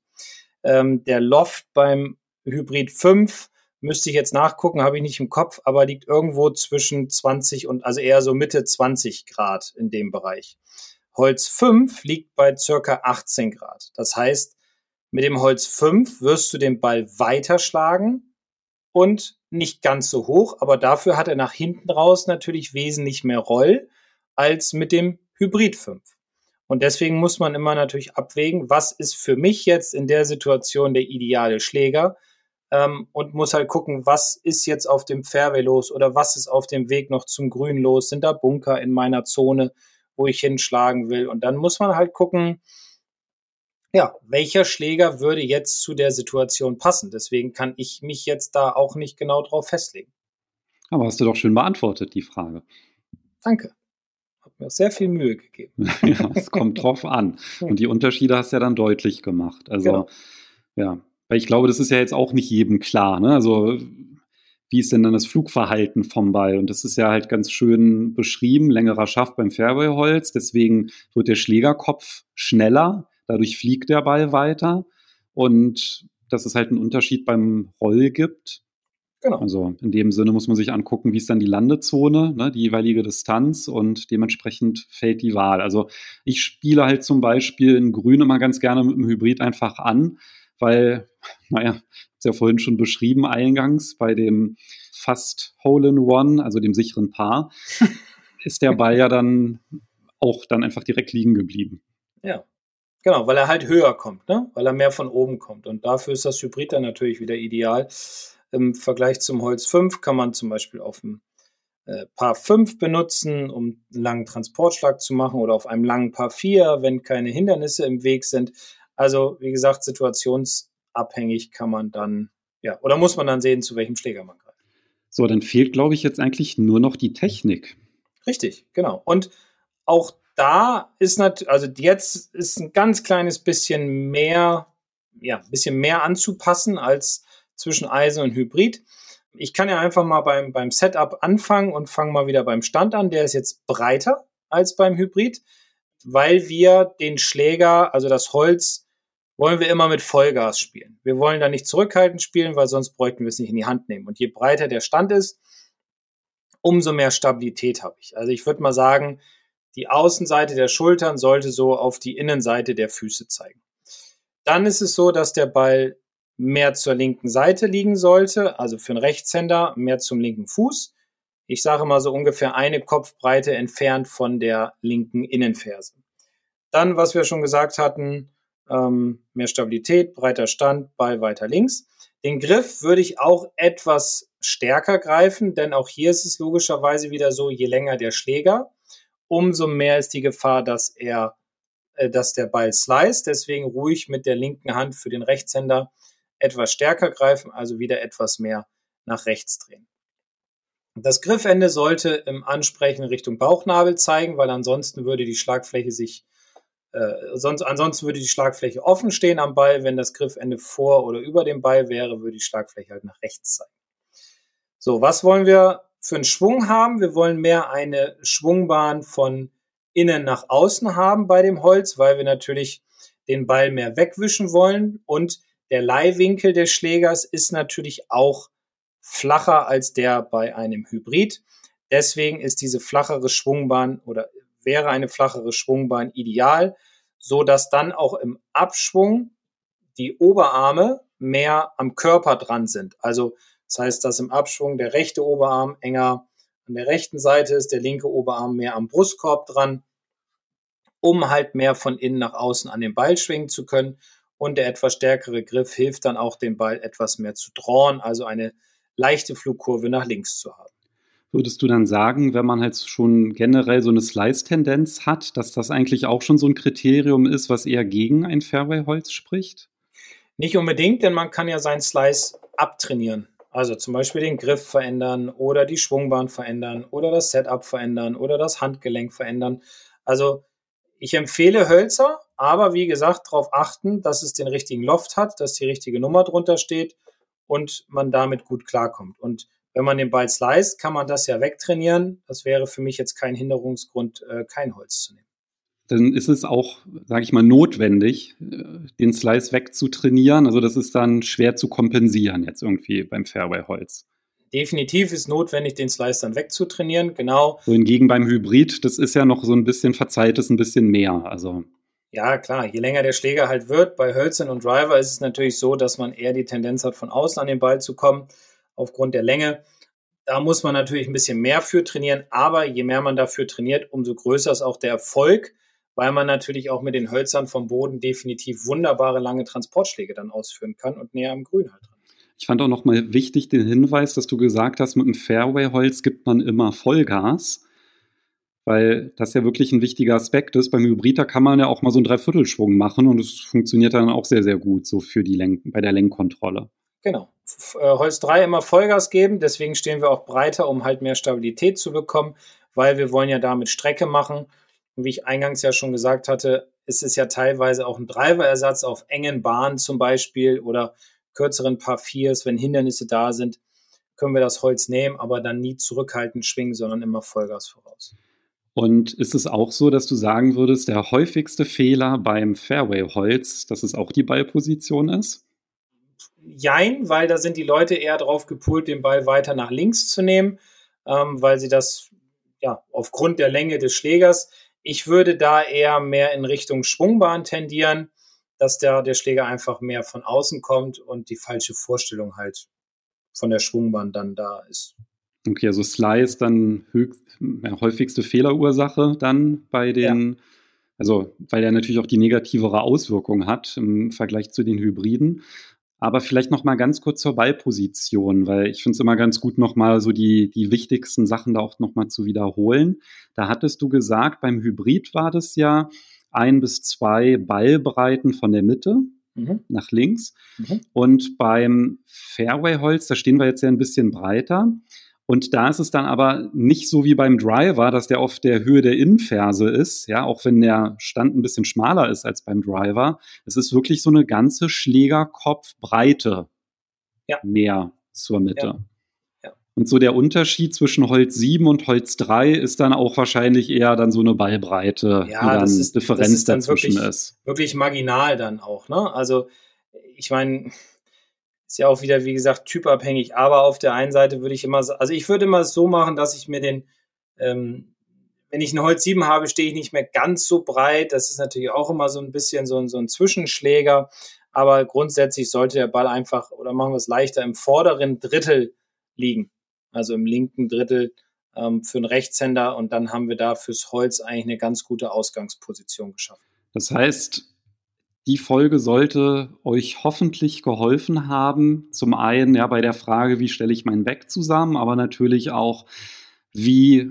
Ähm, der Loft beim Hybrid 5 müsste ich jetzt nachgucken, habe ich nicht im Kopf, aber liegt irgendwo zwischen 20 und also eher so Mitte 20 Grad in dem Bereich. Holz 5 liegt bei circa 18 Grad. Das heißt, mit dem Holz 5 wirst du den Ball weiter schlagen, und nicht ganz so hoch, aber dafür hat er nach hinten raus natürlich wesentlich mehr Roll als mit dem Hybrid 5. Und deswegen muss man immer natürlich abwägen, was ist für mich jetzt in der Situation der ideale Schläger ähm, und muss halt gucken, was ist jetzt auf dem Fairway los oder was ist auf dem Weg noch zum Grün los, sind da Bunker in meiner Zone, wo ich hinschlagen will. Und dann muss man halt gucken, ja, welcher Schläger würde jetzt zu der Situation passen? Deswegen kann ich mich jetzt da auch nicht genau drauf festlegen. Aber hast du doch schön beantwortet, die Frage. Danke. Hat mir sehr viel Mühe gegeben. ja, es kommt drauf an. Und die Unterschiede hast du ja dann deutlich gemacht. Also, genau. ja, weil ich glaube, das ist ja jetzt auch nicht jedem klar. Ne? Also, wie ist denn dann das Flugverhalten vom Ball? Und das ist ja halt ganz schön beschrieben, längerer Schaft beim Fairwayholz. Deswegen wird der Schlägerkopf schneller Dadurch fliegt der Ball weiter und dass es halt einen Unterschied beim Roll gibt. Genau. Also in dem Sinne muss man sich angucken, wie ist dann die Landezone, ne, die jeweilige Distanz und dementsprechend fällt die Wahl. Also ich spiele halt zum Beispiel in Grün immer ganz gerne mit dem Hybrid einfach an, weil, naja, ist ja vorhin schon beschrieben eingangs bei dem fast Hole in One, also dem sicheren Paar, ist der Ball ja dann auch dann einfach direkt liegen geblieben. Ja. Genau, weil er halt höher kommt, ne? weil er mehr von oben kommt. Und dafür ist das Hybrid dann natürlich wieder ideal. Im Vergleich zum Holz 5 kann man zum Beispiel auf dem äh, Paar 5 benutzen, um einen langen Transportschlag zu machen oder auf einem langen Paar 4, wenn keine Hindernisse im Weg sind. Also, wie gesagt, situationsabhängig kann man dann, ja, oder muss man dann sehen, zu welchem Schläger man greift. So, dann fehlt, glaube ich, jetzt eigentlich nur noch die Technik. Richtig, genau. Und auch da ist natürlich, also jetzt ist ein ganz kleines bisschen mehr, ja, ein bisschen mehr anzupassen als zwischen Eisen und Hybrid. Ich kann ja einfach mal beim, beim Setup anfangen und fange mal wieder beim Stand an. Der ist jetzt breiter als beim Hybrid, weil wir den Schläger, also das Holz, wollen wir immer mit Vollgas spielen. Wir wollen da nicht zurückhaltend spielen, weil sonst bräuchten wir es nicht in die Hand nehmen. Und je breiter der Stand ist, umso mehr Stabilität habe ich. Also ich würde mal sagen, die Außenseite der Schultern sollte so auf die Innenseite der Füße zeigen. Dann ist es so, dass der Ball mehr zur linken Seite liegen sollte, also für einen Rechtshänder mehr zum linken Fuß. Ich sage mal so ungefähr eine Kopfbreite entfernt von der linken Innenferse. Dann, was wir schon gesagt hatten, ähm, mehr Stabilität, breiter Stand, Ball weiter links. Den Griff würde ich auch etwas stärker greifen, denn auch hier ist es logischerweise wieder so, je länger der Schläger, umso mehr ist die Gefahr, dass er, äh, dass der Ball slice. Deswegen ruhig mit der linken Hand für den Rechtshänder etwas stärker greifen, also wieder etwas mehr nach rechts drehen. Das Griffende sollte im Ansprechen Richtung Bauchnabel zeigen, weil ansonsten würde die Schlagfläche sich, äh, sonst, ansonsten würde die Schlagfläche offen stehen am Ball. Wenn das Griffende vor oder über dem Ball wäre, würde die Schlagfläche halt nach rechts zeigen. So, was wollen wir für einen Schwung haben? Wir wollen mehr eine Schwungbahn von innen nach außen haben bei dem Holz, weil wir natürlich den Ball mehr wegwischen wollen und der Leihwinkel des Schlägers ist natürlich auch flacher als der bei einem Hybrid. Deswegen ist diese flachere Schwungbahn oder wäre eine flachere Schwungbahn ideal, so dass dann auch im Abschwung die Oberarme mehr am Körper dran sind. Also das heißt, dass im Abschwung der rechte Oberarm enger an der rechten Seite ist, der linke Oberarm mehr am Brustkorb dran, um halt mehr von innen nach außen an den Ball schwingen zu können. Und der etwas stärkere Griff hilft dann auch, den Ball etwas mehr zu drawn, also eine leichte Flugkurve nach links zu haben. Würdest du dann sagen, wenn man halt schon generell so eine Slice-Tendenz hat, dass das eigentlich auch schon so ein Kriterium ist, was eher gegen ein Fairway-Holz spricht? Nicht unbedingt, denn man kann ja seinen Slice abtrainieren. Also zum Beispiel den Griff verändern oder die Schwungbahn verändern oder das Setup verändern oder das Handgelenk verändern. Also ich empfehle Hölzer, aber wie gesagt, darauf achten, dass es den richtigen Loft hat, dass die richtige Nummer drunter steht und man damit gut klarkommt. Und wenn man den Ball sliced, kann man das ja wegtrainieren. Das wäre für mich jetzt kein Hinderungsgrund, äh, kein Holz zu nehmen. Dann ist es auch, sage ich mal, notwendig, äh, den Slice wegzutrainieren. Also das ist dann schwer zu kompensieren jetzt irgendwie beim Fairway-Holz. Definitiv ist notwendig, den Slice dann wegzutrainieren, genau. Wohingegen beim Hybrid, das ist ja noch so ein bisschen verzeiht, ein bisschen mehr. Also ja, klar, je länger der Schläger halt wird, bei Hölzern und Driver ist es natürlich so, dass man eher die Tendenz hat, von außen an den Ball zu kommen, aufgrund der Länge. Da muss man natürlich ein bisschen mehr für trainieren, aber je mehr man dafür trainiert, umso größer ist auch der Erfolg, weil man natürlich auch mit den Hölzern vom Boden definitiv wunderbare lange Transportschläge dann ausführen kann und näher am Grün halt dran. Ich fand auch nochmal wichtig den Hinweis, dass du gesagt hast, mit dem Fairway-Holz gibt man immer Vollgas weil das ja wirklich ein wichtiger Aspekt ist. Beim Hybrider kann man ja auch mal so einen Dreiviertelschwung machen und es funktioniert dann auch sehr, sehr gut so für die Lenk bei der Lenkkontrolle. Genau. Äh, Holz 3 immer Vollgas geben, deswegen stehen wir auch breiter, um halt mehr Stabilität zu bekommen, weil wir wollen ja damit Strecke machen. Und wie ich eingangs ja schon gesagt hatte, ist es ja teilweise auch ein Driverersatz auf engen Bahnen zum Beispiel oder kürzeren Paar Viers, wenn Hindernisse da sind, können wir das Holz nehmen, aber dann nie zurückhaltend schwingen, sondern immer Vollgas voraus. Und ist es auch so, dass du sagen würdest, der häufigste Fehler beim Fairway-Holz, dass es auch die Ballposition ist? Jein, weil da sind die Leute eher drauf gepult, den Ball weiter nach links zu nehmen, ähm, weil sie das ja aufgrund der Länge des Schlägers. Ich würde da eher mehr in Richtung Schwungbahn tendieren, dass der, der Schläger einfach mehr von außen kommt und die falsche Vorstellung halt von der Schwungbahn dann da ist. Okay, also Slice dann höchst, ja, häufigste Fehlerursache dann bei den, ja. also weil er natürlich auch die negativere Auswirkung hat im Vergleich zu den Hybriden. Aber vielleicht noch mal ganz kurz zur Ballposition, weil ich finde es immer ganz gut, noch mal so die, die wichtigsten Sachen da auch noch mal zu wiederholen. Da hattest du gesagt, beim Hybrid war das ja ein bis zwei Ballbreiten von der Mitte mhm. nach links. Mhm. Und beim Fairway-Holz, da stehen wir jetzt ja ein bisschen breiter. Und da ist es dann aber nicht so wie beim Driver, dass der auf der Höhe der Innenferse ist, ja, auch wenn der Stand ein bisschen schmaler ist als beim Driver. Es ist wirklich so eine ganze Schlägerkopfbreite ja. mehr zur Mitte. Ja. Ja. Und so der Unterschied zwischen Holz 7 und Holz 3 ist dann auch wahrscheinlich eher dann so eine Ballbreite, ja, die dann das ist, Differenz das ist dann dazwischen wirklich, ist. Wirklich marginal dann auch, ne? Also ich meine, ist ja auch wieder, wie gesagt, typabhängig. Aber auf der einen Seite würde ich immer, also ich würde immer so machen, dass ich mir den, ähm, wenn ich einen Holz 7 habe, stehe ich nicht mehr ganz so breit. Das ist natürlich auch immer so ein bisschen so ein, so ein Zwischenschläger. Aber grundsätzlich sollte der Ball einfach, oder machen wir es leichter, im vorderen Drittel liegen. Also im linken Drittel ähm, für einen Rechtshänder. Und dann haben wir da fürs Holz eigentlich eine ganz gute Ausgangsposition geschaffen. Das heißt, die Folge sollte euch hoffentlich geholfen haben. Zum einen ja bei der Frage, wie stelle ich mein Back zusammen, aber natürlich auch, wie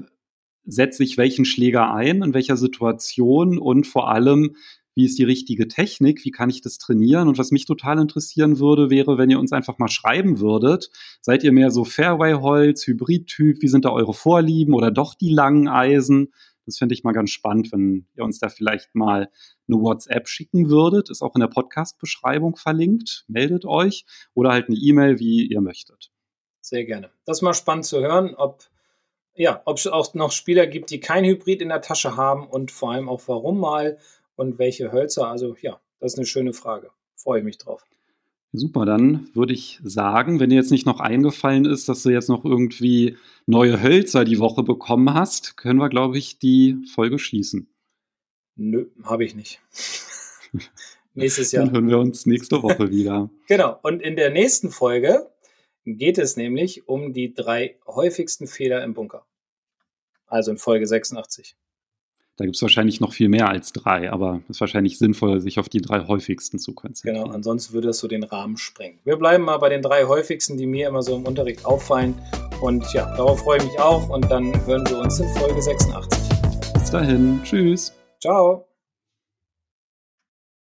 setze ich welchen Schläger ein, in welcher Situation und vor allem, wie ist die richtige Technik, wie kann ich das trainieren? Und was mich total interessieren würde, wäre, wenn ihr uns einfach mal schreiben würdet, seid ihr mehr so Fairway-Holz, Hybrid-Typ, wie sind da eure Vorlieben oder doch die langen Eisen? Das fände ich mal ganz spannend, wenn ihr uns da vielleicht mal eine WhatsApp schicken würdet. Ist auch in der Podcast-Beschreibung verlinkt. Meldet euch oder halt eine E-Mail, wie ihr möchtet. Sehr gerne. Das ist mal spannend zu hören, ob ja, ob es auch noch Spieler gibt, die kein Hybrid in der Tasche haben und vor allem auch warum mal und welche Hölzer. Also ja, das ist eine schöne Frage. Freue ich mich drauf. Super, dann würde ich sagen, wenn dir jetzt nicht noch eingefallen ist, dass du jetzt noch irgendwie neue Hölzer die Woche bekommen hast, können wir, glaube ich, die Folge schließen. Nö, habe ich nicht. Nächstes Jahr. Dann hören wir uns nächste Woche wieder. genau, und in der nächsten Folge geht es nämlich um die drei häufigsten Fehler im Bunker. Also in Folge 86. Da gibt es wahrscheinlich noch viel mehr als drei, aber es ist wahrscheinlich sinnvoll, sich auf die drei häufigsten zu konzentrieren. Genau, ansonsten würde das so den Rahmen sprengen. Wir bleiben mal bei den drei häufigsten, die mir immer so im Unterricht auffallen. Und ja, darauf freue ich mich auch. Und dann hören wir uns in Folge 86. Bis dahin. Tschüss. Ciao.